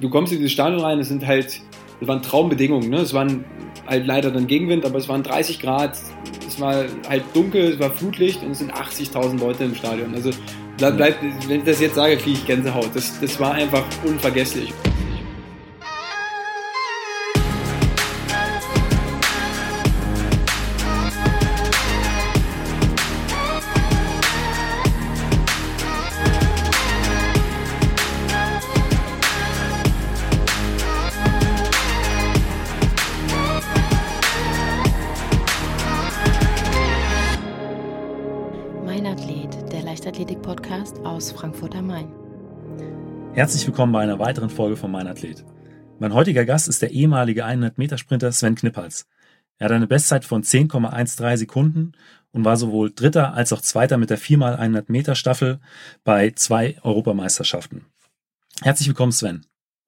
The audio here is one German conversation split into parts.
du kommst in dieses Stadion rein, es sind halt, es waren Traumbedingungen, ne? Es waren halt leider dann Gegenwind, aber es waren 30 Grad, es war halt dunkel, es war Flutlicht und es sind 80.000 Leute im Stadion. Also bleib, bleib, wenn ich das jetzt sage, kriege ich Gänsehaut. Das, das war einfach unvergesslich. Herzlich willkommen bei einer weiteren Folge von Mein Athlet. Mein heutiger Gast ist der ehemalige 100-Meter-Sprinter Sven Knippals. Er hat eine Bestzeit von 10,13 Sekunden und war sowohl Dritter als auch Zweiter mit der 4x100-Meter-Staffel bei zwei Europameisterschaften. Herzlich willkommen, Sven.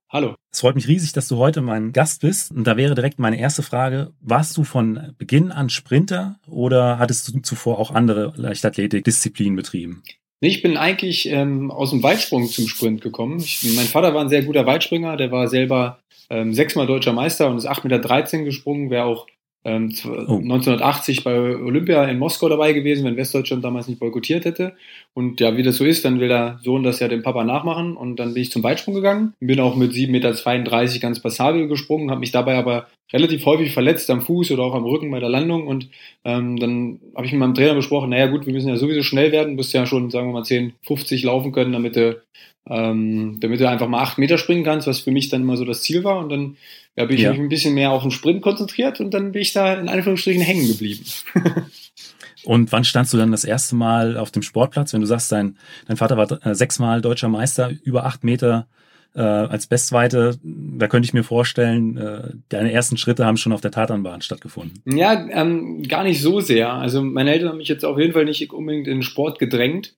Hallo. Es freut mich riesig, dass du heute mein Gast bist. Und da wäre direkt meine erste Frage. Warst du von Beginn an Sprinter oder hattest du zuvor auch andere Leichtathletik-Disziplinen betrieben? Ich bin eigentlich ähm, aus dem Weitsprung zum Sprint gekommen. Ich, mein Vater war ein sehr guter Weitspringer, der war selber ähm, sechsmal deutscher Meister und ist 8,13 Meter gesprungen, wäre auch ähm, oh. 1980 bei Olympia in Moskau dabei gewesen, wenn Westdeutschland damals nicht boykottiert hätte. Und ja, wie das so ist, dann will der Sohn das ja dem Papa nachmachen. Und dann bin ich zum Weitsprung gegangen. Bin auch mit 7,32 Meter ganz passabel gesprungen, habe mich dabei aber relativ häufig verletzt am Fuß oder auch am Rücken bei der Landung. Und ähm, dann habe ich mit meinem Trainer besprochen, naja gut, wir müssen ja sowieso schnell werden, du musst ja schon, sagen wir mal, 10, 50 laufen können, damit du, ähm, damit du einfach mal 8 Meter springen kannst, was für mich dann immer so das Ziel war. Und dann ja, bin ich ja. mich ein bisschen mehr auf den Sprint konzentriert und dann bin ich da in Anführungsstrichen hängen geblieben. und wann standst du dann das erste Mal auf dem Sportplatz, wenn du sagst, dein, dein Vater war äh, sechsmal deutscher Meister, über acht Meter äh, als Bestweite, da könnte ich mir vorstellen, äh, deine ersten Schritte haben schon auf der Tatanbahn stattgefunden. Ja, ähm, gar nicht so sehr. Also meine Eltern haben mich jetzt auf jeden Fall nicht unbedingt in den Sport gedrängt.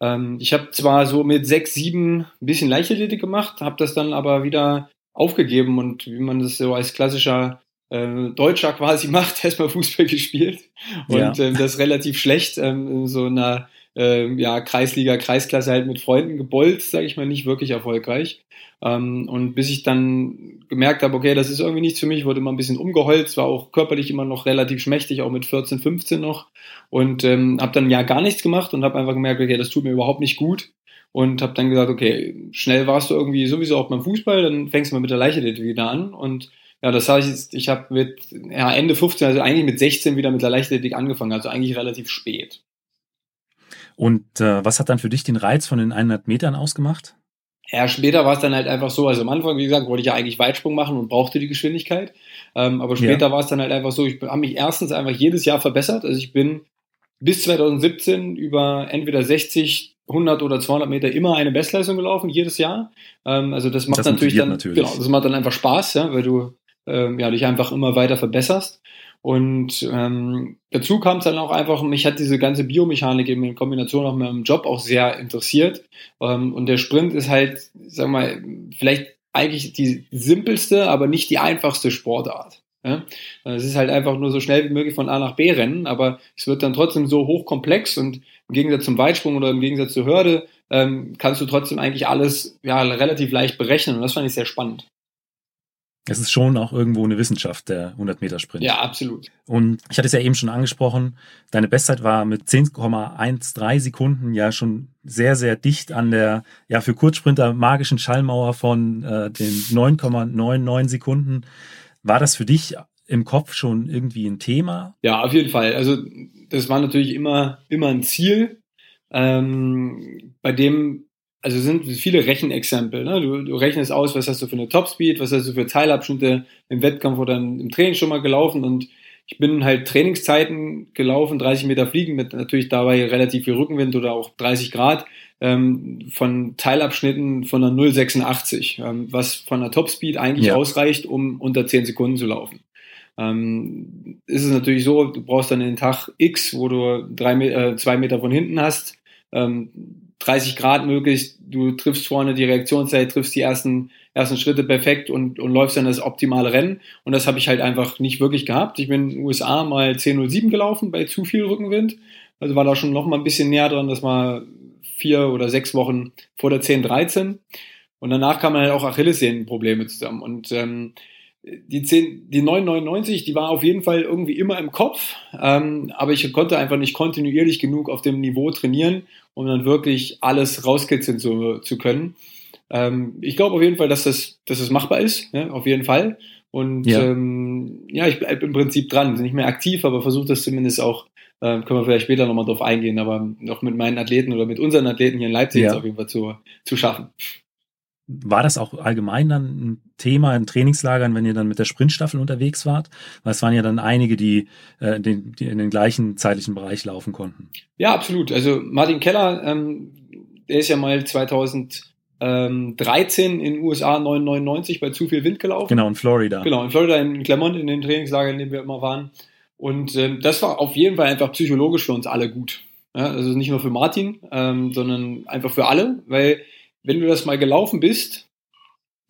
Ähm, ich habe zwar so mit sechs, sieben ein bisschen Leichtathletik gemacht, habe das dann aber wieder aufgegeben und wie man das so als klassischer äh, Deutscher quasi macht, erstmal Fußball gespielt und ja. ähm, das relativ schlecht ähm, in so einer äh, ja, Kreisliga, Kreisklasse halt mit Freunden gebolzt, sage ich mal, nicht wirklich erfolgreich. Ähm, und bis ich dann gemerkt habe, okay, das ist irgendwie nichts für mich, wurde immer ein bisschen umgeholzt, war auch körperlich immer noch relativ schmächtig, auch mit 14, 15 noch. Und ähm, habe dann ja gar nichts gemacht und habe einfach gemerkt, okay, das tut mir überhaupt nicht gut und habe dann gesagt, okay, schnell warst du irgendwie sowieso auch beim Fußball, dann fängst du mal mit der Leichtathletik wieder an und ja, das heißt, ich habe mit ja, Ende 15, also eigentlich mit 16 wieder mit der Leichtathletik angefangen, also eigentlich relativ spät. Und äh, was hat dann für dich den Reiz von den 100 Metern ausgemacht? Ja, später war es dann halt einfach so, also am Anfang, wie gesagt, wollte ich ja eigentlich Weitsprung machen und brauchte die Geschwindigkeit. Ähm, aber später ja. war es dann halt einfach so, ich habe mich erstens einfach jedes Jahr verbessert. Also ich bin bis 2017 über entweder 60, 100 oder 200 Meter immer eine Bestleistung gelaufen, jedes Jahr. Ähm, also das macht das natürlich dann, natürlich. genau, das macht dann einfach Spaß, ja, weil du ähm, ja, dich einfach immer weiter verbesserst. Und ähm, dazu kam es dann auch einfach, mich hat diese ganze Biomechanik eben in Kombination auch mit meinem Job auch sehr interessiert. Ähm, und der Sprint ist halt, sag mal, vielleicht eigentlich die simpelste, aber nicht die einfachste Sportart. Ja? Es ist halt einfach nur so schnell wie möglich von A nach B rennen, aber es wird dann trotzdem so hochkomplex und im Gegensatz zum Weitsprung oder im Gegensatz zur Hürde ähm, kannst du trotzdem eigentlich alles ja, relativ leicht berechnen und das fand ich sehr spannend. Es ist schon auch irgendwo eine Wissenschaft, der 100-Meter-Sprint. Ja, absolut. Und ich hatte es ja eben schon angesprochen, deine Bestzeit war mit 10,13 Sekunden ja schon sehr, sehr dicht an der, ja, für Kurzsprinter magischen Schallmauer von äh, den 9,99 Sekunden. War das für dich im Kopf schon irgendwie ein Thema? Ja, auf jeden Fall. Also das war natürlich immer, immer ein Ziel, ähm, bei dem, also sind viele Rechenexempel. Ne? Du, du rechnest aus, was hast du für eine Topspeed, was hast du für Teilabschnitte im Wettkampf oder im Training schon mal gelaufen und ich bin halt Trainingszeiten gelaufen, 30 Meter fliegen mit natürlich dabei relativ viel Rückenwind oder auch 30 Grad ähm, von Teilabschnitten von einer 0,86, ähm, was von der Topspeed eigentlich ja. ausreicht, um unter 10 Sekunden zu laufen. Ähm, ist es natürlich so, du brauchst dann den Tag X, wo du drei, äh, zwei Meter von hinten hast, ähm, 30 Grad möglichst, du triffst vorne die Reaktionszeit, triffst die ersten, ersten Schritte perfekt und, und läufst dann das optimale Rennen. Und das habe ich halt einfach nicht wirklich gehabt. Ich bin in den USA mal 10.07 gelaufen bei zu viel Rückenwind. Also war da schon noch mal ein bisschen näher dran, das war vier oder sechs Wochen vor der 10.13. Und danach kamen halt auch Achillessehnenprobleme zusammen. Und ähm, die, 10, die 999, die war auf jeden Fall irgendwie immer im Kopf, ähm, aber ich konnte einfach nicht kontinuierlich genug auf dem Niveau trainieren, um dann wirklich alles rauskitzeln zu, zu können. Ähm, ich glaube auf jeden Fall, dass das, dass das machbar ist, ja, auf jeden Fall. Und ja, ähm, ja ich bleibe im Prinzip dran, nicht mehr aktiv, aber versuche das zumindest auch, äh, können wir vielleicht später nochmal drauf eingehen, aber noch mit meinen Athleten oder mit unseren Athleten hier in Leipzig ja. auf jeden Fall zu, zu schaffen. War das auch allgemein dann ein Thema in Trainingslagern, wenn ihr dann mit der Sprintstaffel unterwegs wart? Weil es waren ja dann einige, die, äh, den, die in den gleichen zeitlichen Bereich laufen konnten. Ja, absolut. Also Martin Keller, ähm, der ist ja mal 2000 ähm, 13 in USA 999 bei zu viel Wind gelaufen. Genau, in Florida. Genau, in Florida, in Clermont, in den Trainingslagern, in denen wir immer waren. Und ähm, das war auf jeden Fall einfach psychologisch für uns alle gut. Ja, also nicht nur für Martin, ähm, sondern einfach für alle, weil wenn du das mal gelaufen bist,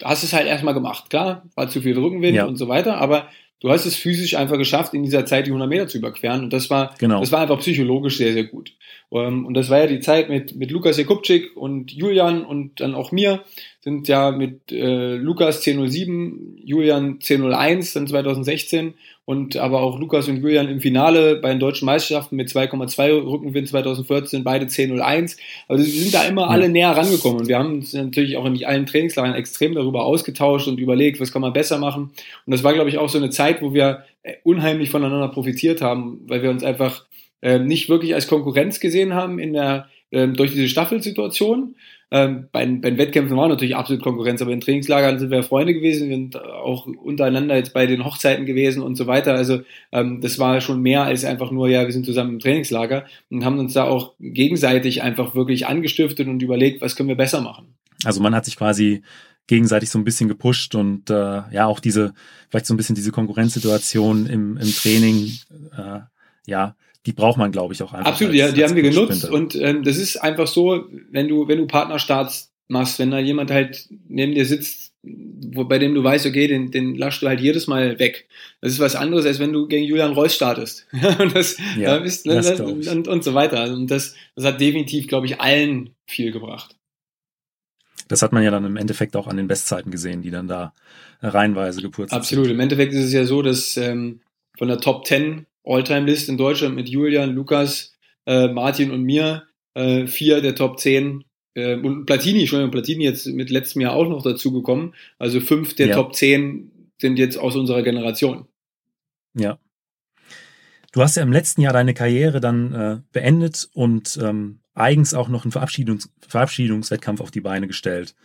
hast es halt erstmal gemacht. Klar, war zu viel Rückenwind ja. und so weiter, aber du hast es physisch einfach geschafft, in dieser Zeit die 100 Meter zu überqueren. Und das war, genau. das war einfach psychologisch sehr, sehr gut. Ähm, und das war ja die Zeit mit, mit Lukas Jakubczyk und Julian und dann auch mir. Sind ja mit äh, Lukas 10.07, Julian 10.01 dann 2016 und aber auch Lukas und Julian im Finale bei den deutschen Meisterschaften mit 2,2 Rückenwind 2014, beide 10.01. Also sie sind da immer alle näher rangekommen und wir haben uns natürlich auch in allen Trainingslagern extrem darüber ausgetauscht und überlegt, was kann man besser machen. Und das war, glaube ich, auch so eine Zeit, wo wir äh, unheimlich voneinander profitiert haben, weil wir uns einfach äh, nicht wirklich als Konkurrenz gesehen haben in der, äh, durch diese Staffelsituation. Ähm, bei, bei den Wettkämpfen war natürlich absolut Konkurrenz, aber in Trainingslagern sind wir Freunde gewesen, wir sind auch untereinander jetzt bei den Hochzeiten gewesen und so weiter. Also ähm, das war schon mehr als einfach nur, ja, wir sind zusammen im Trainingslager und haben uns da auch gegenseitig einfach wirklich angestiftet und überlegt, was können wir besser machen. Also man hat sich quasi gegenseitig so ein bisschen gepusht und äh, ja auch diese, vielleicht so ein bisschen diese Konkurrenzsituation im, im Training, äh, ja, die braucht man, glaube ich, auch einfach. Absolut, als, ja, die haben wir genutzt und ähm, das ist einfach so, wenn du, wenn du Partnerstarts machst, wenn da jemand halt neben dir sitzt, wo, bei dem du weißt, okay, den, den laschst du halt jedes Mal weg. Das ist was anderes, als wenn du gegen Julian Reus startest. und das, ja, ist, das das, und, und so weiter. Und das, das hat definitiv, glaube ich, allen viel gebracht. Das hat man ja dann im Endeffekt auch an den Bestzeiten gesehen, die dann da reihenweise geputzt Absolut. Sind. Im Endeffekt ist es ja so, dass ähm, von der Top 10 All-Time-List in Deutschland mit Julian, Lukas, äh, Martin und mir. Äh, vier der Top 10 äh, und Platini, schon Platini jetzt mit letztem Jahr auch noch dazugekommen. Also fünf der ja. Top 10 sind jetzt aus unserer Generation. Ja. Du hast ja im letzten Jahr deine Karriere dann äh, beendet und ähm, eigens auch noch einen Verabschiedungs Verabschiedungswettkampf auf die Beine gestellt.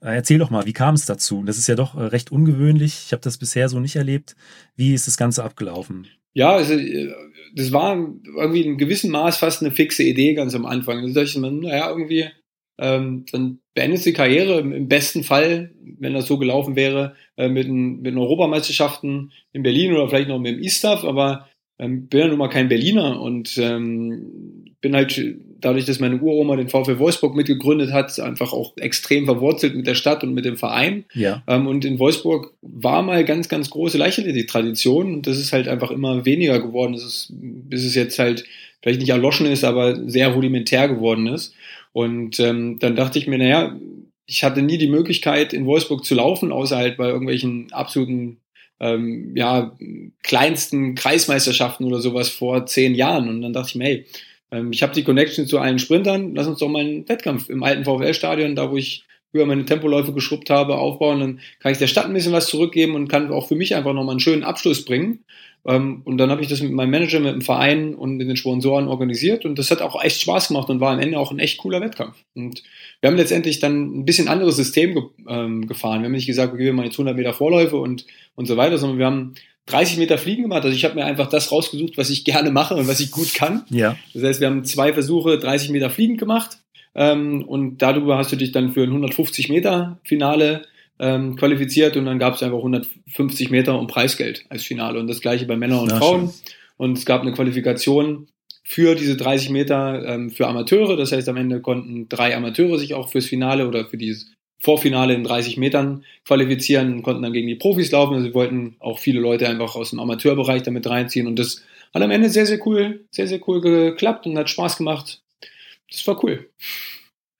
Äh, erzähl doch mal, wie kam es dazu? Das ist ja doch äh, recht ungewöhnlich. Ich habe das bisher so nicht erlebt. Wie ist das Ganze abgelaufen? Ja, also, äh, das war irgendwie in gewissem Maß fast eine fixe Idee ganz am Anfang. Da dachte ich naja, irgendwie, ähm, dann beendet die Karriere im besten Fall, wenn das so gelaufen wäre, äh, mit, ein, mit den Europameisterschaften in Berlin oder vielleicht noch mit dem ISTAF, aber ähm, bin ja nun mal kein Berliner und ähm, bin halt dadurch, dass meine Uroma den VfL Wolfsburg mitgegründet hat, einfach auch extrem verwurzelt mit der Stadt und mit dem Verein. Ja. Ähm, und in Wolfsburg war mal ganz, ganz große Leichtathletik-Tradition und das ist halt einfach immer weniger geworden. Das ist, bis es jetzt halt vielleicht nicht erloschen ist, aber sehr rudimentär geworden ist. Und ähm, dann dachte ich mir, naja, ich hatte nie die Möglichkeit, in Wolfsburg zu laufen, außer halt bei irgendwelchen absoluten ähm, ja, kleinsten Kreismeisterschaften oder sowas vor zehn Jahren. Und dann dachte ich mir, hey, ähm, ich habe die Connection zu allen Sprintern. Lass uns doch mal einen Wettkampf im alten VfL-Stadion, da wo ich früher meine Tempoläufe geschrubbt habe, aufbauen. Dann kann ich der Stadt ein bisschen was zurückgeben und kann auch für mich einfach nochmal einen schönen Abschluss bringen. Ähm, und dann habe ich das mit meinem Manager, mit dem Verein und mit den Sponsoren organisiert und das hat auch echt Spaß gemacht und war am Ende auch ein echt cooler Wettkampf. Und wir haben letztendlich dann ein bisschen anderes System ähm, gefahren. Wir haben nicht gesagt, okay, wir machen jetzt 100 Meter Vorläufe und, und so weiter, sondern wir haben 30 Meter Fliegen gemacht. Also ich habe mir einfach das rausgesucht, was ich gerne mache und was ich gut kann. Ja. Das heißt, wir haben zwei Versuche 30 Meter Fliegen gemacht ähm, und darüber hast du dich dann für ein 150 Meter Finale ähm, qualifiziert und dann gab es einfach 150 Meter und Preisgeld als Finale und das gleiche bei Männern und ja, Frauen. Schön. Und es gab eine Qualifikation für diese 30 Meter ähm, für Amateure. Das heißt, am Ende konnten drei Amateure sich auch fürs Finale oder für dieses Vorfinale in 30 Metern qualifizieren konnten dann gegen die Profis laufen. Also wir wollten auch viele Leute einfach aus dem Amateurbereich damit reinziehen und das hat am Ende sehr, sehr cool, sehr, sehr cool geklappt und hat Spaß gemacht. Das war cool.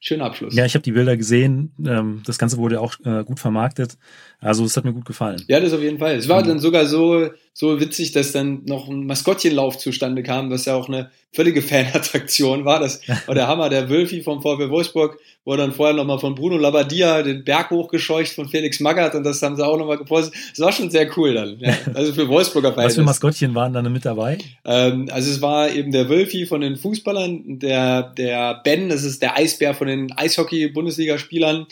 schöner Abschluss. Ja, ich habe die Bilder gesehen. Ähm, das Ganze wurde auch äh, gut vermarktet. Also es hat mir gut gefallen. Ja, das auf jeden Fall. Es war mhm. dann sogar so, so witzig, dass dann noch ein Maskottchenlauf zustande kam, was ja auch eine völlige Fanattraktion war. Das war der Hammer, der Wölfi vom VfB Wolfsburg wurde dann vorher nochmal von Bruno Labbadia den Berg hochgescheucht von Felix Magath und das haben sie auch nochmal gepostet. Das war schon sehr cool dann. Ja. Also für Wolfsburger Was für Maskottchen waren dann mit dabei? Ähm, also es war eben der Wölfi von den Fußballern, der, der Ben, das ist der Eisbär von den Eishockey-Bundesligaspielern.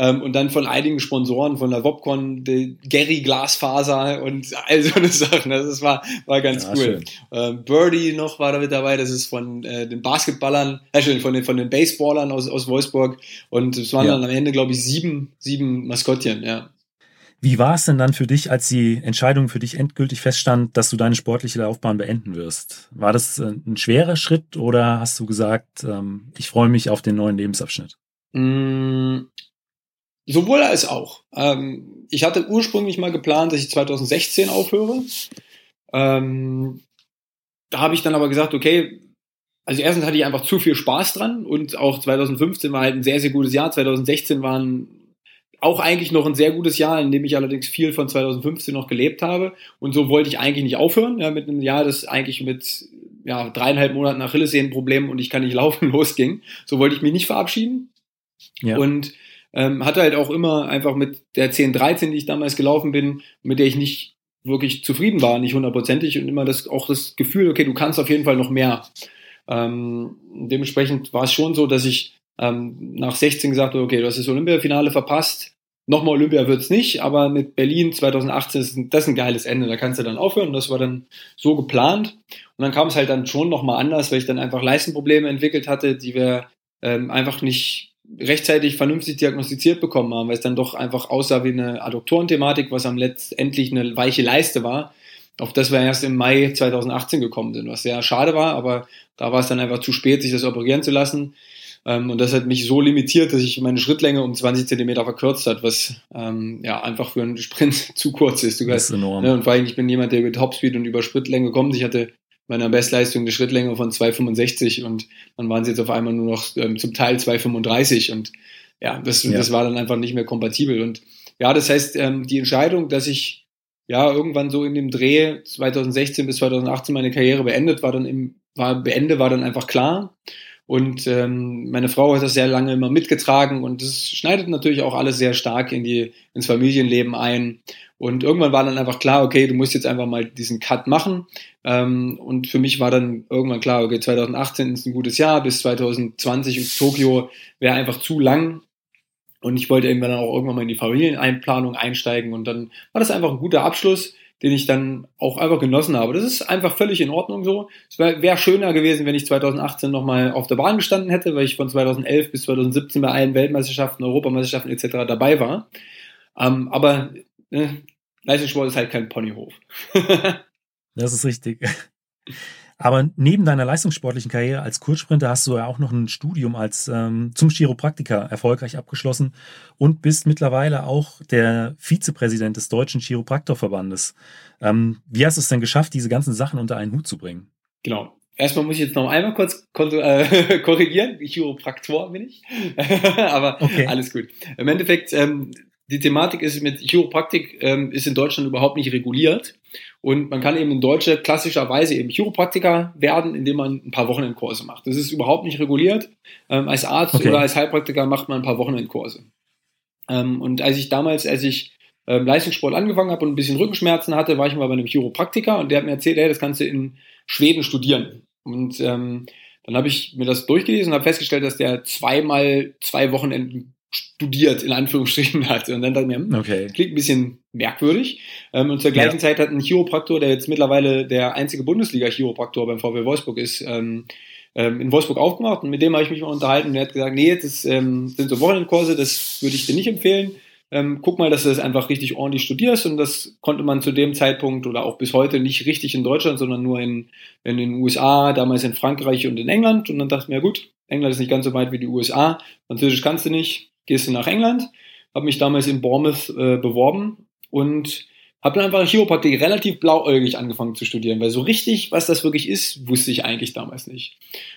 Ähm, und dann von einigen Sponsoren, von der Wopcon, Gary Glasfaser und all so eine Sachen. Das war, war ganz ja, cool. Ähm, Birdie noch war da mit dabei, das ist von äh, den Basketballern, äh, von den, von den Baseballern aus, aus Wolfsburg. Und es waren ja. dann am Ende, glaube ich, sieben, sieben Maskottchen, ja. Wie war es denn dann für dich, als die Entscheidung für dich endgültig feststand, dass du deine sportliche Laufbahn beenden wirst? War das äh, ein schwerer Schritt oder hast du gesagt, ähm, ich freue mich auf den neuen Lebensabschnitt? Sowohl als auch. Ähm, ich hatte ursprünglich mal geplant, dass ich 2016 aufhöre. Ähm, da habe ich dann aber gesagt, okay, also erstens hatte ich einfach zu viel Spaß dran und auch 2015 war halt ein sehr, sehr gutes Jahr. 2016 war ein, auch eigentlich noch ein sehr gutes Jahr, in dem ich allerdings viel von 2015 noch gelebt habe. Und so wollte ich eigentlich nicht aufhören, ja, mit einem Jahr, das eigentlich mit ja, dreieinhalb Monaten Achillessehnenproblem und ich kann nicht laufen losging. So wollte ich mich nicht verabschieden. Ja. Und ähm, hatte halt auch immer einfach mit der 10-13, die ich damals gelaufen bin, mit der ich nicht wirklich zufrieden war, nicht hundertprozentig und immer das, auch das Gefühl, okay, du kannst auf jeden Fall noch mehr. Ähm, dementsprechend war es schon so, dass ich ähm, nach 16 gesagt habe, okay, du hast das Olympiafinale verpasst, nochmal Olympia wird's nicht, aber mit Berlin 2018 ist das ein geiles Ende, da kannst du dann aufhören. Und das war dann so geplant. Und dann kam es halt dann schon nochmal anders, weil ich dann einfach Leistenprobleme entwickelt hatte, die wir ähm, einfach nicht rechtzeitig vernünftig diagnostiziert bekommen haben, weil es dann doch einfach aussah wie eine Adduktorenthematik, was am letztendlich eine weiche Leiste war, auf das wir erst im Mai 2018 gekommen sind, was sehr schade war, aber da war es dann einfach zu spät, sich das operieren zu lassen. Ähm, und das hat mich so limitiert, dass ich meine Schrittlänge um 20 Zentimeter verkürzt hat, was ähm, ja einfach für einen Sprint zu kurz ist. Du das ist enorm. Ne, und vor allem, ich bin jemand, der über Topspeed und über Sprintlänge kommt. Ich hatte meiner Bestleistung eine Schrittlänge von 2,65 und dann waren sie jetzt auf einmal nur noch ähm, zum Teil 2,35 und ja das, ja. das war dann einfach nicht mehr kompatibel. Und ja, das heißt, ähm, die Entscheidung, dass ich ja irgendwann so in dem Dreh 2016 bis 2018 meine Karriere beendet war, dann im, war beende, war dann einfach klar. Und ähm, meine Frau hat das sehr lange immer mitgetragen und das schneidet natürlich auch alles sehr stark in die, ins Familienleben ein. Und irgendwann war dann einfach klar, okay, du musst jetzt einfach mal diesen Cut machen. Ähm, und für mich war dann irgendwann klar, okay, 2018 ist ein gutes Jahr, bis 2020 in Tokio wäre einfach zu lang. Und ich wollte irgendwann auch irgendwann mal in die Familieneinplanung einsteigen. Und dann war das einfach ein guter Abschluss den ich dann auch einfach genossen habe. Das ist einfach völlig in Ordnung so. Es wäre wär schöner gewesen, wenn ich 2018 nochmal auf der Bahn gestanden hätte, weil ich von 2011 bis 2017 bei allen Weltmeisterschaften, Europameisterschaften etc. dabei war. Ähm, aber äh, Leistungssport ist halt kein Ponyhof. das ist richtig. Aber neben deiner leistungssportlichen Karriere als Kurzsprinter hast du ja auch noch ein Studium als ähm, zum Chiropraktiker erfolgreich abgeschlossen und bist mittlerweile auch der Vizepräsident des Deutschen Chiropraktorverbandes. Ähm, wie hast du es denn geschafft, diese ganzen Sachen unter einen Hut zu bringen? Genau. Erstmal muss ich jetzt noch einmal kurz äh, korrigieren. Chiropraktor bin ich. Aber okay. alles gut. Im Endeffekt, ähm, die Thematik ist mit Chiropraktik ähm, ist in Deutschland überhaupt nicht reguliert. Und man kann eben in Deutschland klassischerweise eben Chiropraktiker werden, indem man ein paar Wochenendkurse macht. Das ist überhaupt nicht reguliert. Ähm, als Arzt okay. oder als Heilpraktiker macht man ein paar Wochenendkurse. Ähm, und als ich damals, als ich ähm, Leistungssport angefangen habe und ein bisschen Rückenschmerzen hatte, war ich mal bei einem Chiropraktiker und der hat mir erzählt, hey, das kannst du in Schweden studieren. Und ähm, dann habe ich mir das durchgelesen und habe festgestellt, dass der zweimal zwei Wochenenden studiert, in Anführungsstrichen hat. Und dann dachte ich mir, hm, okay. klingt ein bisschen merkwürdig. Ähm, und zur gleichen ja. Zeit hat ein Chiropraktor, der jetzt mittlerweile der einzige Bundesliga-Chiropraktor beim VW Wolfsburg ist, ähm, ähm, in Wolfsburg aufgemacht. Und mit dem habe ich mich mal unterhalten und er hat gesagt, nee, das sind so Wochenendkurse, das würde ich dir nicht empfehlen. Guck mal, dass du das einfach richtig ordentlich studierst und das konnte man zu dem Zeitpunkt oder auch bis heute nicht richtig in Deutschland, sondern nur in, in den USA, damals in Frankreich und in England. Und dann dachte ich mir, gut, England ist nicht ganz so weit wie die USA, Französisch kannst du nicht, gehst du nach England, habe mich damals in Bournemouth äh, beworben und habe dann einfach Chiropraktik relativ blauäugig angefangen zu studieren, weil so richtig, was das wirklich ist, wusste ich eigentlich damals nicht.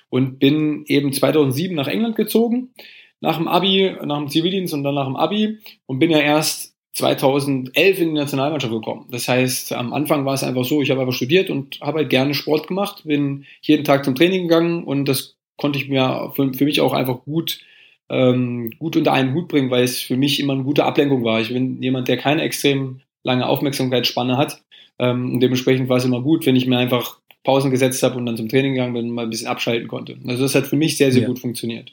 Und bin eben 2007 nach England gezogen, nach dem Abi, nach dem Zivildienst und dann nach dem Abi und bin ja erst 2011 in die Nationalmannschaft gekommen. Das heißt, am Anfang war es einfach so, ich habe einfach studiert und habe halt gerne Sport gemacht, bin jeden Tag zum Training gegangen und das konnte ich mir für, für mich auch einfach gut ähm, gut unter einen Hut bringen, weil es für mich immer eine gute Ablenkung war. Ich bin jemand, der keine extrem lange Aufmerksamkeitsspanne hat. Ähm, und dementsprechend war es immer gut, wenn ich mir einfach Pausen gesetzt habe und dann zum Training gegangen bin und mal ein bisschen abschalten konnte. Also das hat für mich sehr, sehr ja. gut funktioniert.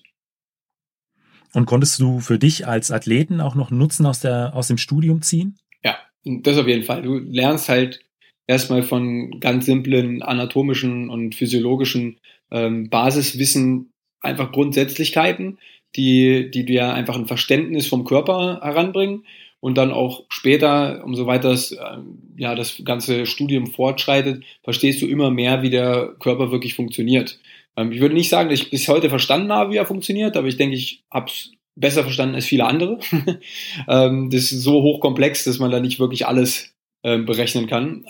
Und konntest du für dich als Athleten auch noch Nutzen aus, der, aus dem Studium ziehen? Ja, das auf jeden Fall. Du lernst halt erstmal von ganz simplen anatomischen und physiologischen ähm, Basiswissen einfach Grundsätzlichkeiten, die, die dir einfach ein Verständnis vom Körper heranbringen und dann auch später, umso weiter das, ähm, ja, das ganze Studium fortschreitet, verstehst du immer mehr, wie der Körper wirklich funktioniert. Ähm, ich würde nicht sagen, dass ich bis heute verstanden habe, wie er funktioniert, aber ich denke, ich habe es besser verstanden als viele andere. ähm, das ist so hochkomplex, dass man da nicht wirklich alles berechnen kann.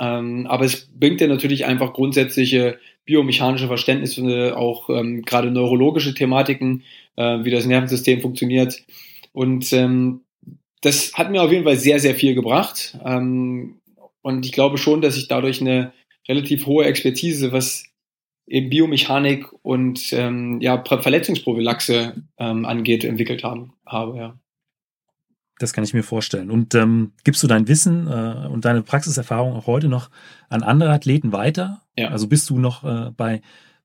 Aber es bringt dir natürlich einfach grundsätzliche biomechanische Verständnisse, auch gerade neurologische Thematiken, äh, wie das Nervensystem funktioniert. Und ähm, das hat mir auf jeden Fall sehr, sehr viel gebracht. Ähm, und ich glaube schon, dass ich dadurch eine relativ hohe Expertise, was eben Biomechanik und ähm, ja, Verletzungsprophylaxe ähm, angeht, entwickelt haben, habe. Ja. Das kann ich mir vorstellen. Und ähm, gibst du dein Wissen äh, und deine Praxiserfahrung auch heute noch an andere Athleten weiter? Ja. Also bist du noch äh, bei,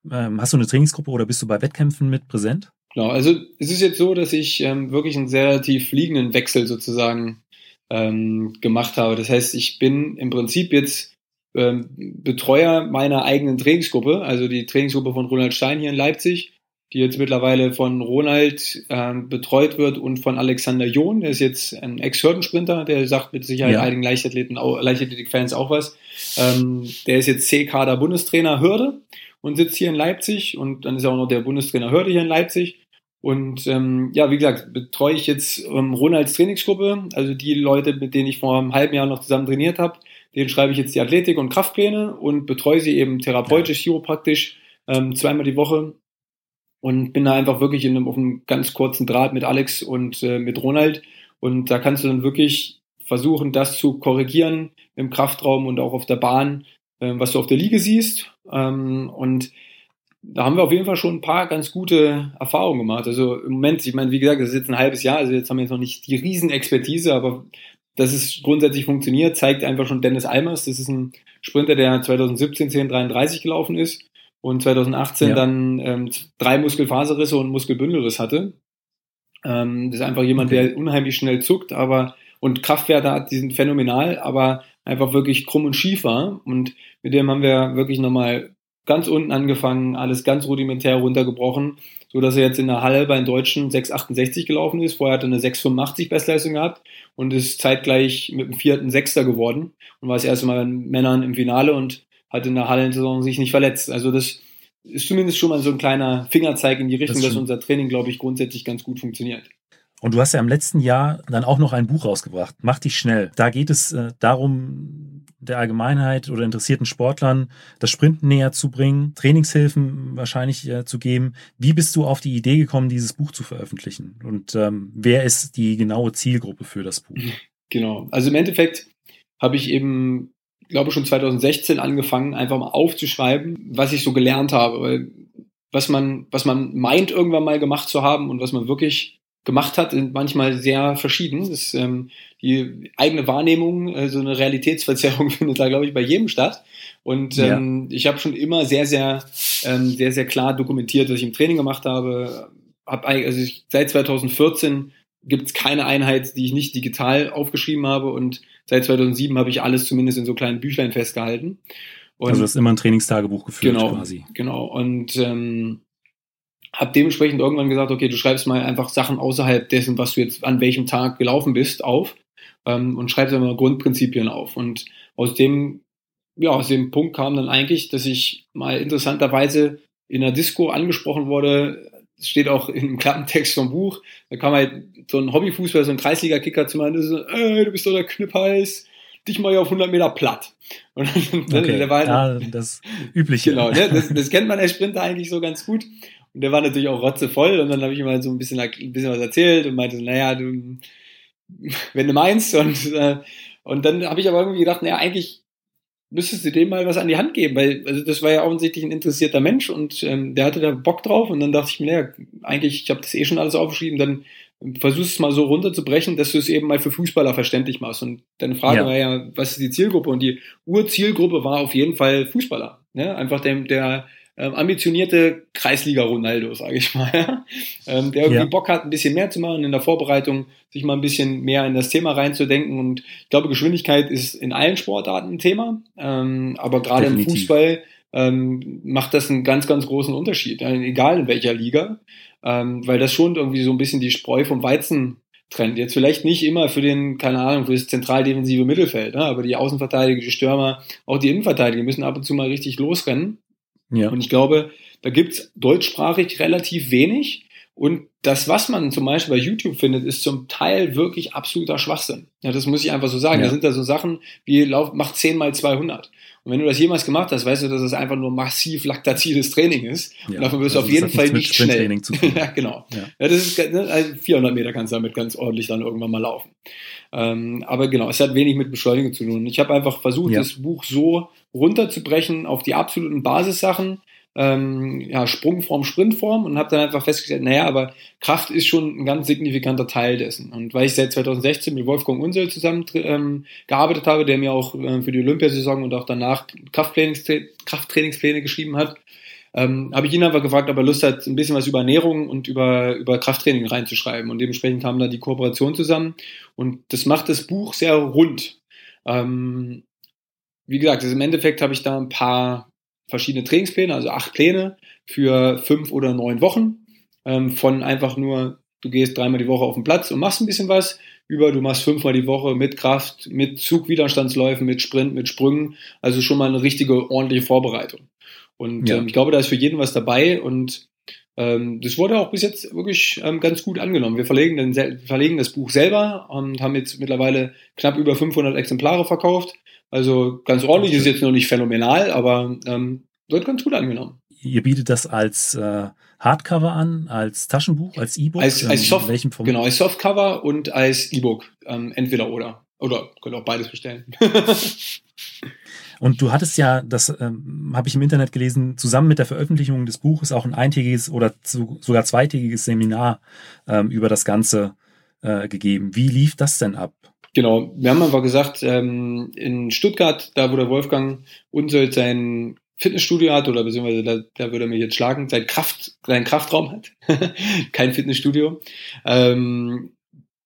ähm, hast du eine Trainingsgruppe oder bist du bei Wettkämpfen mit präsent? Genau, also es ist jetzt so, dass ich ähm, wirklich einen sehr tief fliegenden Wechsel sozusagen ähm, gemacht habe. Das heißt, ich bin im Prinzip jetzt ähm, Betreuer meiner eigenen Trainingsgruppe, also die Trainingsgruppe von Ronald Stein hier in Leipzig, die jetzt mittlerweile von Ronald ähm, betreut wird und von Alexander John, der ist jetzt ein Ex-Hürdensprinter, der sagt mit Sicherheit ja. einigen Leichtathleten, Leichtathletik-Fans auch was. Ähm, der ist jetzt C-Kader Bundestrainer Hürde und sitzt hier in Leipzig und dann ist er auch noch der Bundestrainer Hürde hier in Leipzig. Und ähm, ja, wie gesagt, betreue ich jetzt ähm, Ronalds Trainingsgruppe, also die Leute, mit denen ich vor einem halben Jahr noch zusammen trainiert habe, denen schreibe ich jetzt die Athletik- und Kraftpläne und betreue sie eben therapeutisch, chiropraktisch ähm, zweimal die Woche und bin da einfach wirklich in einem, auf einem ganz kurzen Draht mit Alex und äh, mit Ronald. Und da kannst du dann wirklich versuchen, das zu korrigieren im Kraftraum und auch auf der Bahn, äh, was du auf der Liege siehst. Ähm, und da haben wir auf jeden Fall schon ein paar ganz gute Erfahrungen gemacht. Also im Moment, ich meine, wie gesagt, das ist jetzt ein halbes Jahr, also jetzt haben wir jetzt noch nicht die Riesenexpertise, aber dass es grundsätzlich funktioniert, zeigt einfach schon Dennis Almers. Das ist ein Sprinter, der 2017 1033 gelaufen ist und 2018 ja. dann ähm, drei Muskelfaserrisse und Muskelbündelriss hatte. Ähm, das ist einfach jemand, okay. der unheimlich schnell zuckt, aber und Kraftwerte hat, die sind phänomenal, aber einfach wirklich krumm und schief war. Und mit dem haben wir wirklich nochmal ganz unten angefangen, alles ganz rudimentär runtergebrochen, so dass er jetzt in der Halle bei den Deutschen 6,68 gelaufen ist. Vorher hat er eine 6,85 Bestleistung gehabt und ist zeitgleich mit dem vierten Sechster geworden und war das erste Mal bei Männern im Finale und hat in der Hallensaison sich nicht verletzt. Also das ist zumindest schon mal so ein kleiner Fingerzeig in die Richtung, das dass unser Training, glaube ich, grundsätzlich ganz gut funktioniert. Und du hast ja im letzten Jahr dann auch noch ein Buch rausgebracht, Mach dich schnell. Da geht es äh, darum, der Allgemeinheit oder interessierten Sportlern das Sprinten näher zu bringen, Trainingshilfen wahrscheinlich äh, zu geben. Wie bist du auf die Idee gekommen, dieses Buch zu veröffentlichen? Und ähm, wer ist die genaue Zielgruppe für das Buch? Genau. Also im Endeffekt habe ich eben, glaube schon 2016 angefangen, einfach mal aufzuschreiben, was ich so gelernt habe. Weil was man, was man meint, irgendwann mal gemacht zu haben und was man wirklich gemacht hat, sind manchmal sehr verschieden. Das, ähm, die eigene Wahrnehmung, äh, so eine Realitätsverzerrung findet da, glaube ich, bei jedem statt. Und ähm, ja. ich habe schon immer sehr, sehr, ähm, sehr, sehr klar dokumentiert, was ich im Training gemacht habe. Hab, also ich, seit 2014 gibt es keine Einheit, die ich nicht digital aufgeschrieben habe und seit 2007 habe ich alles zumindest in so kleinen Büchlein festgehalten. Und also du hast immer ein Trainingstagebuch geführt genau, quasi. Genau. Und ähm, habe dementsprechend irgendwann gesagt, okay, du schreibst mal einfach Sachen außerhalb dessen, was du jetzt an welchem Tag gelaufen bist, auf ähm, und schreibst einmal Grundprinzipien auf. Und aus dem, ja, aus dem Punkt kam dann eigentlich, dass ich mal interessanterweise in der Disco angesprochen wurde, das steht auch im Klappentext vom Buch, da kam halt so ein Hobbyfußballer, so ein Kreisliga-Kicker zu mir, so, ey, du bist doch der Knippheiß, dich mal hier auf 100 Meter platt. Und dann, okay. der war halt, ja, das Übliche. Genau, ne, das, das kennt man als Sprinter eigentlich so ganz gut. Und der war natürlich auch rotzevoll und dann habe ich ihm halt so ein bisschen, ein bisschen was erzählt und meinte naja, du, wenn du meinst und, äh, und dann habe ich aber irgendwie gedacht, naja, eigentlich müsstest du dem mal was an die Hand geben, weil also das war ja offensichtlich ein interessierter Mensch und ähm, der hatte da Bock drauf und dann dachte ich mir, naja, eigentlich, ich habe das eh schon alles aufgeschrieben, dann versuchst es mal so runterzubrechen, dass du es eben mal für Fußballer verständlich machst. Und deine Frage ja. war ja, was ist die Zielgruppe? Und die Urzielgruppe war auf jeden Fall Fußballer. Ne? Einfach der, der ähm, ambitionierte Kreisliga-Ronaldo, sage ich mal, ähm, der irgendwie ja. Bock hat, ein bisschen mehr zu machen in der Vorbereitung, sich mal ein bisschen mehr in das Thema reinzudenken. Und ich glaube, Geschwindigkeit ist in allen Sportarten ein Thema, ähm, aber gerade im Fußball ähm, macht das einen ganz, ganz großen Unterschied, egal in welcher Liga, ähm, weil das schon irgendwie so ein bisschen die Spreu vom Weizen trennt. Jetzt vielleicht nicht immer für den, keine Ahnung, für das zentraldefensive Mittelfeld, ne? aber die Außenverteidiger, die Stürmer, auch die Innenverteidiger müssen ab und zu mal richtig losrennen. Ja. Und ich glaube, da gibt's deutschsprachig relativ wenig. Und das, was man zum Beispiel bei YouTube findet, ist zum Teil wirklich absoluter Schwachsinn. Ja, das muss ich einfach so sagen. Ja. Da sind da so Sachen wie, lauf, mach 10 mal 200. Und wenn du das jemals gemacht hast, weißt du, dass es einfach nur massiv laktaziles Training ist. Ja, und davon wirst du auf jeden Fall nicht schnell. ja, genau. Ja. ja. das ist, ne, also 400 Meter kannst du damit ganz ordentlich dann irgendwann mal laufen. Ähm, aber genau, es hat wenig mit Beschleunigung zu tun. Ich habe einfach versucht, ja. das Buch so runterzubrechen auf die absoluten Basissachen, ähm, ja, Sprungform, Sprintform und habe dann einfach festgestellt, naja, aber Kraft ist schon ein ganz signifikanter Teil dessen. Und weil ich seit 2016 mit Wolfgang Unsel zusammen ähm, gearbeitet habe, der mir auch äh, für die Olympiasaison und auch danach Krafttrainingspläne geschrieben hat, ähm, habe ich ihn einfach gefragt, ob er Lust hat, ein bisschen was über Ernährung und über, über Krafttraining reinzuschreiben. Und dementsprechend kam da die Kooperation zusammen. Und das macht das Buch sehr rund. Ähm, wie gesagt, also im Endeffekt habe ich da ein paar verschiedene Trainingspläne, also acht Pläne für fünf oder neun Wochen. Ähm, von einfach nur, du gehst dreimal die Woche auf den Platz und machst ein bisschen was, über du machst fünfmal die Woche mit Kraft, mit Zugwiderstandsläufen, mit Sprint, mit Sprüngen. Also schon mal eine richtige, ordentliche Vorbereitung. Und ja. ähm, ich glaube, da ist für jeden was dabei und ähm, das wurde auch bis jetzt wirklich ähm, ganz gut angenommen. Wir verlegen, den, verlegen das Buch selber und haben jetzt mittlerweile knapp über 500 Exemplare verkauft. Also ganz ordentlich, ist jetzt noch nicht phänomenal, aber ähm, wird ganz gut angenommen. Ihr bietet das als äh, Hardcover an, als Taschenbuch, als E-Book? Als, als ähm, Soft, welchem Genau, als Softcover und als E-Book. Ähm, entweder oder. Oder könnt auch beides bestellen. Und du hattest ja, das ähm, habe ich im Internet gelesen, zusammen mit der Veröffentlichung des Buches auch ein eintägiges oder zu, sogar zweitägiges Seminar ähm, über das Ganze äh, gegeben. Wie lief das denn ab? Genau, wir haben einfach gesagt, ähm, in Stuttgart, da wo der Wolfgang Unsold sein Fitnessstudio hat, oder beziehungsweise da, da würde er mich jetzt schlagen, sein Kraft, sein Kraftraum hat, kein Fitnessstudio. Ähm,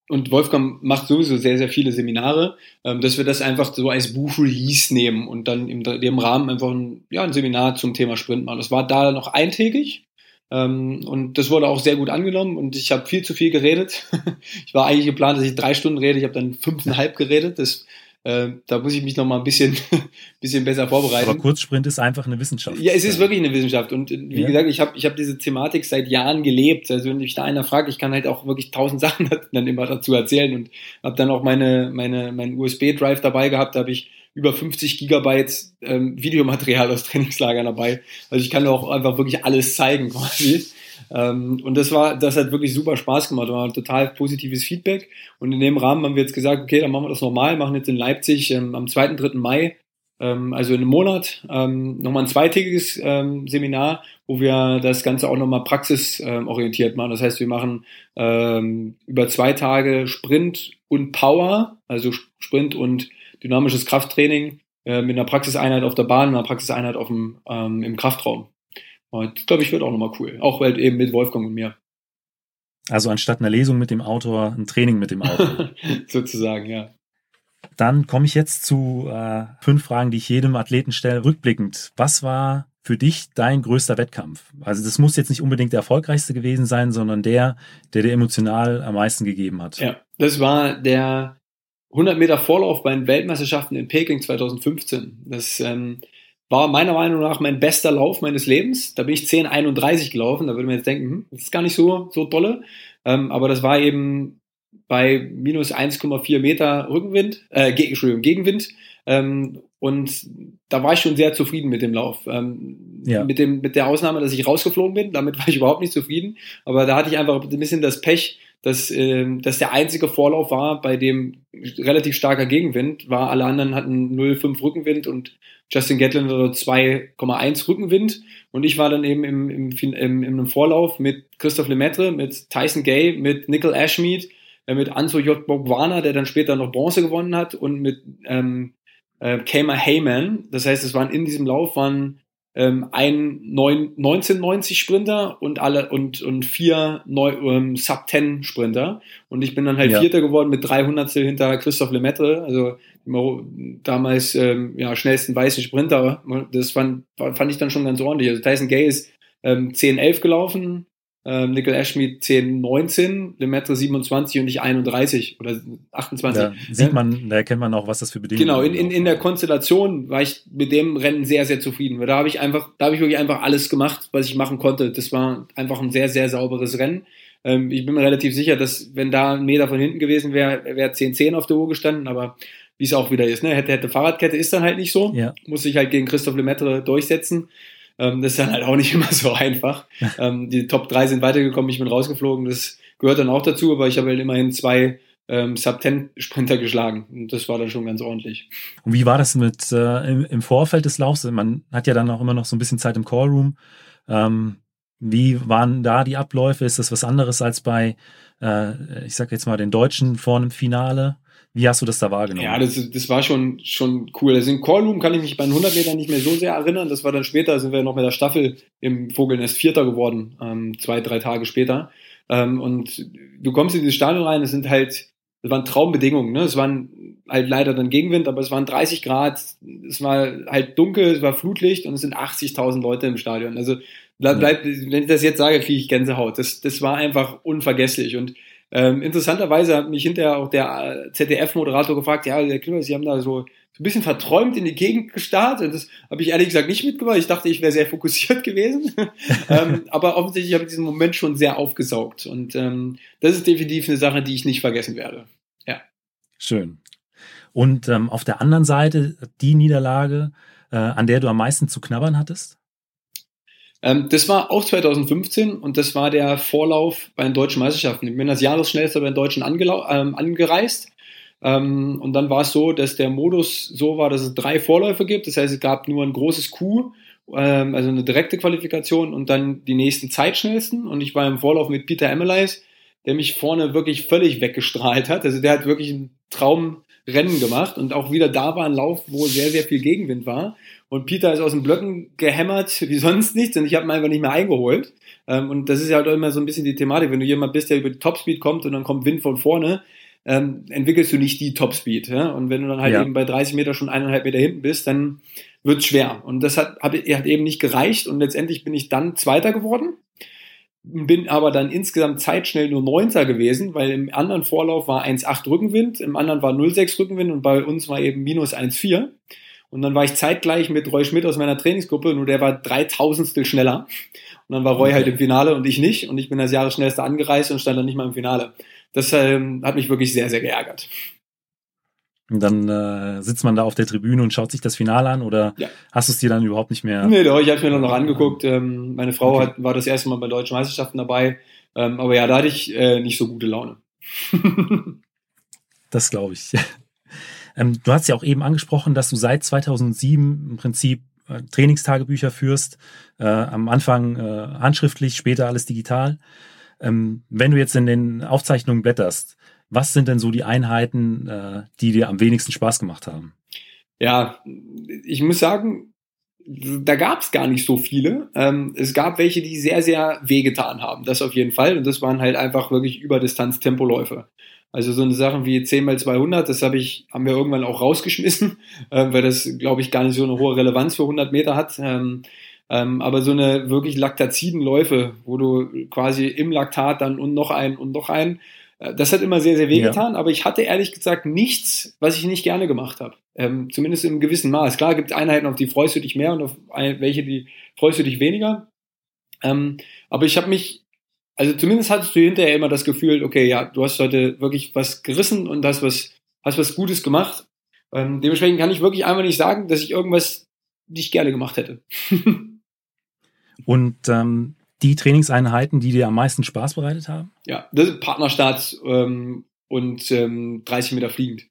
und Wolfgang macht sowieso sehr, sehr viele Seminare, ähm, dass wir das einfach so als Buch-Release nehmen und dann in dem Rahmen einfach ein, ja, ein Seminar zum Thema Sprint machen. Das war da noch eintägig ähm, und das wurde auch sehr gut angenommen und ich habe viel zu viel geredet. ich war eigentlich geplant, dass ich drei Stunden rede, ich habe dann fünfeinhalb geredet. Das äh, da muss ich mich noch mal ein bisschen, bisschen besser vorbereiten. Aber Kurzsprint ist einfach eine Wissenschaft. Ja, es ist wirklich eine Wissenschaft. Und äh, wie ja. gesagt, ich habe ich hab diese Thematik seit Jahren gelebt. Also wenn mich da einer fragt, ich kann halt auch wirklich tausend Sachen dann immer dazu erzählen und habe dann auch meine, meine, meinen USB-Drive dabei gehabt. Da habe ich über 50 Gigabyte ähm, Videomaterial aus Trainingslagern dabei. Also ich kann auch einfach wirklich alles zeigen quasi. Ähm, und das war, das hat wirklich super Spaß gemacht, war total positives Feedback. Und in dem Rahmen haben wir jetzt gesagt, okay, dann machen wir das nochmal, machen jetzt in Leipzig ähm, am 2., 3. Mai, ähm, also in einem Monat, ähm, nochmal ein zweitägiges ähm, Seminar, wo wir das Ganze auch nochmal praxisorientiert machen. Das heißt, wir machen ähm, über zwei Tage Sprint und Power, also Sprint und dynamisches Krafttraining äh, mit einer Praxiseinheit auf der Bahn, einer Praxiseinheit auf dem, ähm, im Kraftraum. Und glaube ich, wird auch nochmal cool. Auch halt eben mit Wolfgang und mir. Also anstatt einer Lesung mit dem Autor, ein Training mit dem Autor. Sozusagen, ja. Dann komme ich jetzt zu äh, fünf Fragen, die ich jedem Athleten stelle. Rückblickend, was war für dich dein größter Wettkampf? Also das muss jetzt nicht unbedingt der erfolgreichste gewesen sein, sondern der, der dir emotional am meisten gegeben hat. Ja, das war der 100 Meter Vorlauf bei den Weltmeisterschaften in Peking 2015. Das ähm, war meiner Meinung nach mein bester Lauf meines Lebens. Da bin ich 10,31 gelaufen. Da würde man jetzt denken, hm, das ist gar nicht so, so dolle. Ähm, aber das war eben bei minus 1,4 Meter Rückenwind, äh, Entschuldigung, Gegenwind. Ähm, und da war ich schon sehr zufrieden mit dem Lauf. Ähm, ja. mit, dem, mit der Ausnahme, dass ich rausgeflogen bin, damit war ich überhaupt nicht zufrieden. Aber da hatte ich einfach ein bisschen das Pech, dass, äh, dass der einzige Vorlauf war, bei dem relativ starker Gegenwind war. Alle anderen hatten 0,5 Rückenwind und Justin Gatlin hatte 2,1 Rückenwind. Und ich war dann eben im, im, im, im Vorlauf mit Christoph Lemaitre, mit Tyson Gay, mit Nickel Ashmead, äh, mit Anso J. Bogwana, der dann später noch Bronze gewonnen hat, und mit ähm, äh, Kamer Heyman. Das heißt, es waren in diesem Lauf waren ähm, ein 9, 1990 Sprinter und alle und und vier neu, ähm, Sub 10 Sprinter und ich bin dann halt ja. Vierter geworden mit 300 hinter Christoph Lemaitre, also damals ähm, ja schnellsten weißen Sprinter. Das fand fand ich dann schon ganz ordentlich. Also Tyson Gay ist ähm, 10 11 gelaufen, ähm, Nickel Ashmead 10, 19, Lemaitre 27 und ich 31 oder 28. Da sieht man, da erkennt man auch, was das für Bedingungen Genau, in, in, in der Konstellation war ich mit dem Rennen sehr, sehr zufrieden. Weil da habe ich einfach, da habe ich wirklich einfach alles gemacht, was ich machen konnte. Das war einfach ein sehr, sehr sauberes Rennen. Ähm, ich bin mir relativ sicher, dass wenn da ein Meter von hinten gewesen wäre, wäre 10, 10 auf der Uhr gestanden, aber wie es auch wieder ist, ne? Hätte, hätte Fahrradkette ist dann halt nicht so. Ja. Muss sich halt gegen Christoph Lemaitre durchsetzen. Ähm, das ist dann halt auch nicht immer so einfach. ähm, die Top 3 sind weitergekommen, ich bin rausgeflogen. Das gehört dann auch dazu, aber ich habe halt immerhin zwei ähm, Sub-10-Sprinter geschlagen. Und das war dann schon ganz ordentlich. Und wie war das mit äh, im, im, Vorfeld des Laufs? Man hat ja dann auch immer noch so ein bisschen Zeit im Callroom. Ähm, wie waren da die Abläufe? Ist das was anderes als bei, äh, ich sag jetzt mal, den Deutschen vor einem Finale? Wie hast du das da wahrgenommen? Ja, das, das war schon, schon cool. Also in Callroom kann ich mich bei den 100 Metern nicht mehr so sehr erinnern. Das war dann später, sind wir noch mit der Staffel im Vogelnest Vierter geworden, ähm, zwei, drei Tage später. Ähm, und du kommst in dieses Stadion rein, es sind halt, es waren Traumbedingungen, ne? Es waren halt leider dann Gegenwind, aber es waren 30 Grad, es war halt dunkel, es war Flutlicht und es sind 80.000 Leute im Stadion. Also bleib, bleib, wenn ich das jetzt sage, kriege ich Gänsehaut. Das, das war einfach unvergesslich und ähm, interessanterweise hat mich hinterher auch der äh, ZDF-Moderator gefragt, ja, der Klima, Sie haben da so, ein bisschen verträumt in die Gegend gestartet. Und das habe ich ehrlich gesagt nicht mitgemacht. Ich dachte, ich wäre sehr fokussiert gewesen. ähm, aber offensichtlich habe ich diesen Moment schon sehr aufgesaugt. Und ähm, das ist definitiv eine Sache, die ich nicht vergessen werde. Ja. Schön. Und ähm, auf der anderen Seite die Niederlage, äh, an der du am meisten zu knabbern hattest? Ähm, das war auch 2015 und das war der Vorlauf bei den deutschen Meisterschaften. Ich bin als Jahresschnellster bei den Deutschen ähm, angereist. Ähm, und dann war es so, dass der Modus so war, dass es drei Vorläufe gibt. Das heißt, es gab nur ein großes Q, ähm, also eine direkte Qualifikation und dann die nächsten Zeitschnellsten. Und ich war im Vorlauf mit Peter Emeleis, der mich vorne wirklich völlig weggestrahlt hat. Also der hat wirklich einen Traumrennen gemacht und auch wieder da war ein Lauf, wo sehr, sehr viel Gegenwind war. Und Peter ist aus den Blöcken gehämmert wie sonst nichts und ich habe ihn einfach nicht mehr eingeholt. Ähm, und das ist ja halt auch immer so ein bisschen die Thematik, wenn du jemand bist, der über die Topspeed kommt und dann kommt Wind von vorne, ähm, entwickelst du nicht die Topspeed. Ja? Und wenn du dann halt ja. eben bei 30 Meter schon eineinhalb Meter hinten bist, dann wird's schwer. Und das hat, hat, hat eben nicht gereicht und letztendlich bin ich dann Zweiter geworden bin aber dann insgesamt zeitschnell nur Neunter gewesen, weil im anderen Vorlauf war 1,8 Rückenwind, im anderen war 0,6 Rückenwind und bei uns war eben minus 1,4. Und dann war ich zeitgleich mit Roy Schmidt aus meiner Trainingsgruppe, nur der war dreitausendstel schneller. Und dann war Roy halt im Finale und ich nicht. Und ich bin als Jahresschnellster angereist und stand dann nicht mal im Finale. Das ähm, hat mich wirklich sehr, sehr geärgert. Und dann äh, sitzt man da auf der Tribüne und schaut sich das Finale an oder ja. hast du es dir dann überhaupt nicht mehr? Nee, doch, ich habe mir noch, noch angeguckt. Ähm, meine Frau okay. hat, war das erste Mal bei deutschen Meisterschaften dabei. Ähm, aber ja, da hatte ich äh, nicht so gute Laune. das glaube ich. Ähm, du hast ja auch eben angesprochen, dass du seit 2007 im Prinzip äh, Trainingstagebücher führst. Äh, am Anfang äh, handschriftlich, später alles digital. Ähm, wenn du jetzt in den Aufzeichnungen blätterst, was sind denn so die Einheiten, äh, die dir am wenigsten Spaß gemacht haben? Ja, ich muss sagen, da gab es gar nicht so viele. Ähm, es gab welche, die sehr, sehr wehgetan haben. Das auf jeden Fall. Und das waren halt einfach wirklich Überdistanz-Tempoläufe. Also so eine Sachen wie 10 mal 200, das habe ich, haben wir irgendwann auch rausgeschmissen, äh, weil das, glaube ich, gar nicht so eine hohe Relevanz für 100 Meter hat. Ähm, ähm, aber so eine wirklich laktaziden Läufe, wo du quasi im Laktat dann und noch ein und noch ein, äh, das hat immer sehr, sehr wehgetan, ja. aber ich hatte ehrlich gesagt nichts, was ich nicht gerne gemacht habe. Ähm, zumindest im gewissen Maß. Klar gibt es Einheiten, auf die freust du dich mehr und auf welche, die freust du dich weniger. Ähm, aber ich habe mich also zumindest hattest du hinterher immer das Gefühl, okay, ja, du hast heute wirklich was gerissen und hast was, hast was Gutes gemacht. Ähm, dementsprechend kann ich wirklich einfach nicht sagen, dass ich irgendwas nicht gerne gemacht hätte. Und ähm, die Trainingseinheiten, die dir am meisten Spaß bereitet haben? Ja, das sind Partnerstarts ähm, und ähm, 30 Meter fliegend.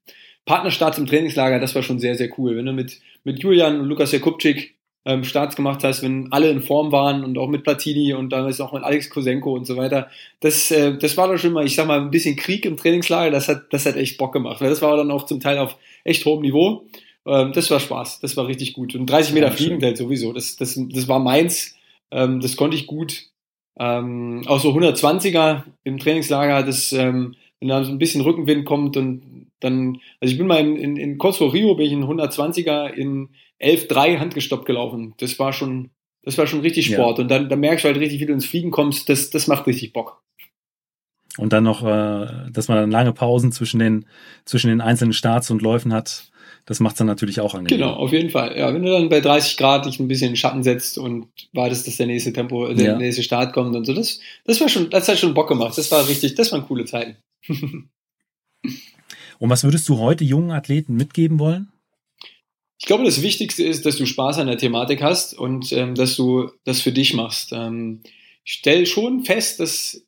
Partnerstarts im Trainingslager, das war schon sehr, sehr cool. Wenn du mit, mit Julian und Lukas Jakubczyk ähm, Starts gemacht hast, wenn alle in Form waren und auch mit Platini und dann ist auch mit Alex Kosenko und so weiter. Das, äh, das war doch schon mal, ich sag mal, ein bisschen Krieg im Trainingslager. Das hat, das hat echt Bock gemacht. Das war dann auch zum Teil auf echt hohem Niveau. Ähm, das war Spaß. Das war richtig gut. Und 30 Meter ja, fliegend halt sowieso. Das, das, das war meins. Ähm, das konnte ich gut. Ähm, auch so 120er im Trainingslager, das, ähm, wenn da so ein bisschen Rückenwind kommt und dann, also ich bin mal in, in, in vor Rio bin ich in 120er in 11,3 handgestoppt gelaufen. Das war schon, das war schon richtig Sport. Ja. Und dann, dann merkst du halt richtig, wie du ins Fliegen kommst. Das, das macht richtig Bock. Und dann noch, äh, dass man dann lange Pausen zwischen den, zwischen den einzelnen Starts und Läufen hat. Das macht es dann natürlich auch angenehm. Genau, auf jeden Fall. Ja, wenn du dann bei 30 Grad dich ein bisschen in Schatten setzt und wartest, dass der nächste Tempo, der ja. nächste Start kommt und so, das, das war schon, das hat schon Bock gemacht. Das war richtig, das waren coole Zeiten. und was würdest du heute jungen Athleten mitgeben wollen? Ich glaube, das Wichtigste ist, dass du Spaß an der Thematik hast und ähm, dass du das für dich machst. Ähm, ich stelle schon fest, dass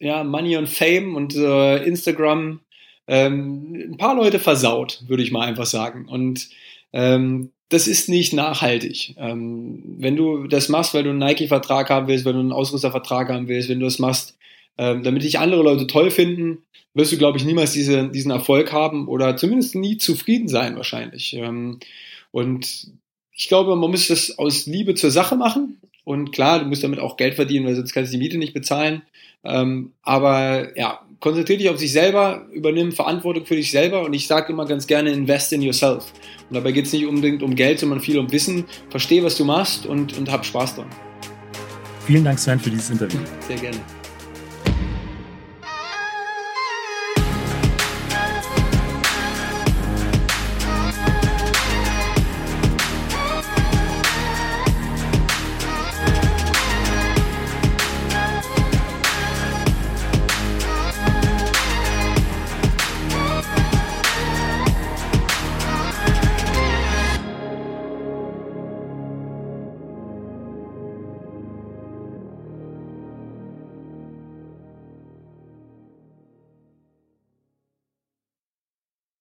ja, Money und Fame und äh, Instagram ähm, ein paar Leute versaut, würde ich mal einfach sagen. Und ähm, das ist nicht nachhaltig. Ähm, wenn du das machst, weil du einen Nike-Vertrag haben willst, weil du einen Ausrüstervertrag haben willst, wenn du das machst, ähm, damit dich andere Leute toll finden, wirst du, glaube ich, niemals diese, diesen Erfolg haben oder zumindest nie zufrieden sein wahrscheinlich. Ähm, und ich glaube, man muss das aus Liebe zur Sache machen. Und klar, du musst damit auch Geld verdienen, weil sonst kannst du die Miete nicht bezahlen. Ähm, aber ja, konzentriere dich auf sich selber, übernimm Verantwortung für dich selber und ich sage immer ganz gerne, invest in yourself. Und dabei geht es nicht unbedingt um Geld, sondern viel um Wissen. Verstehe, was du machst und, und hab Spaß dran. Vielen Dank, Sven, für dieses Interview. Sehr gerne.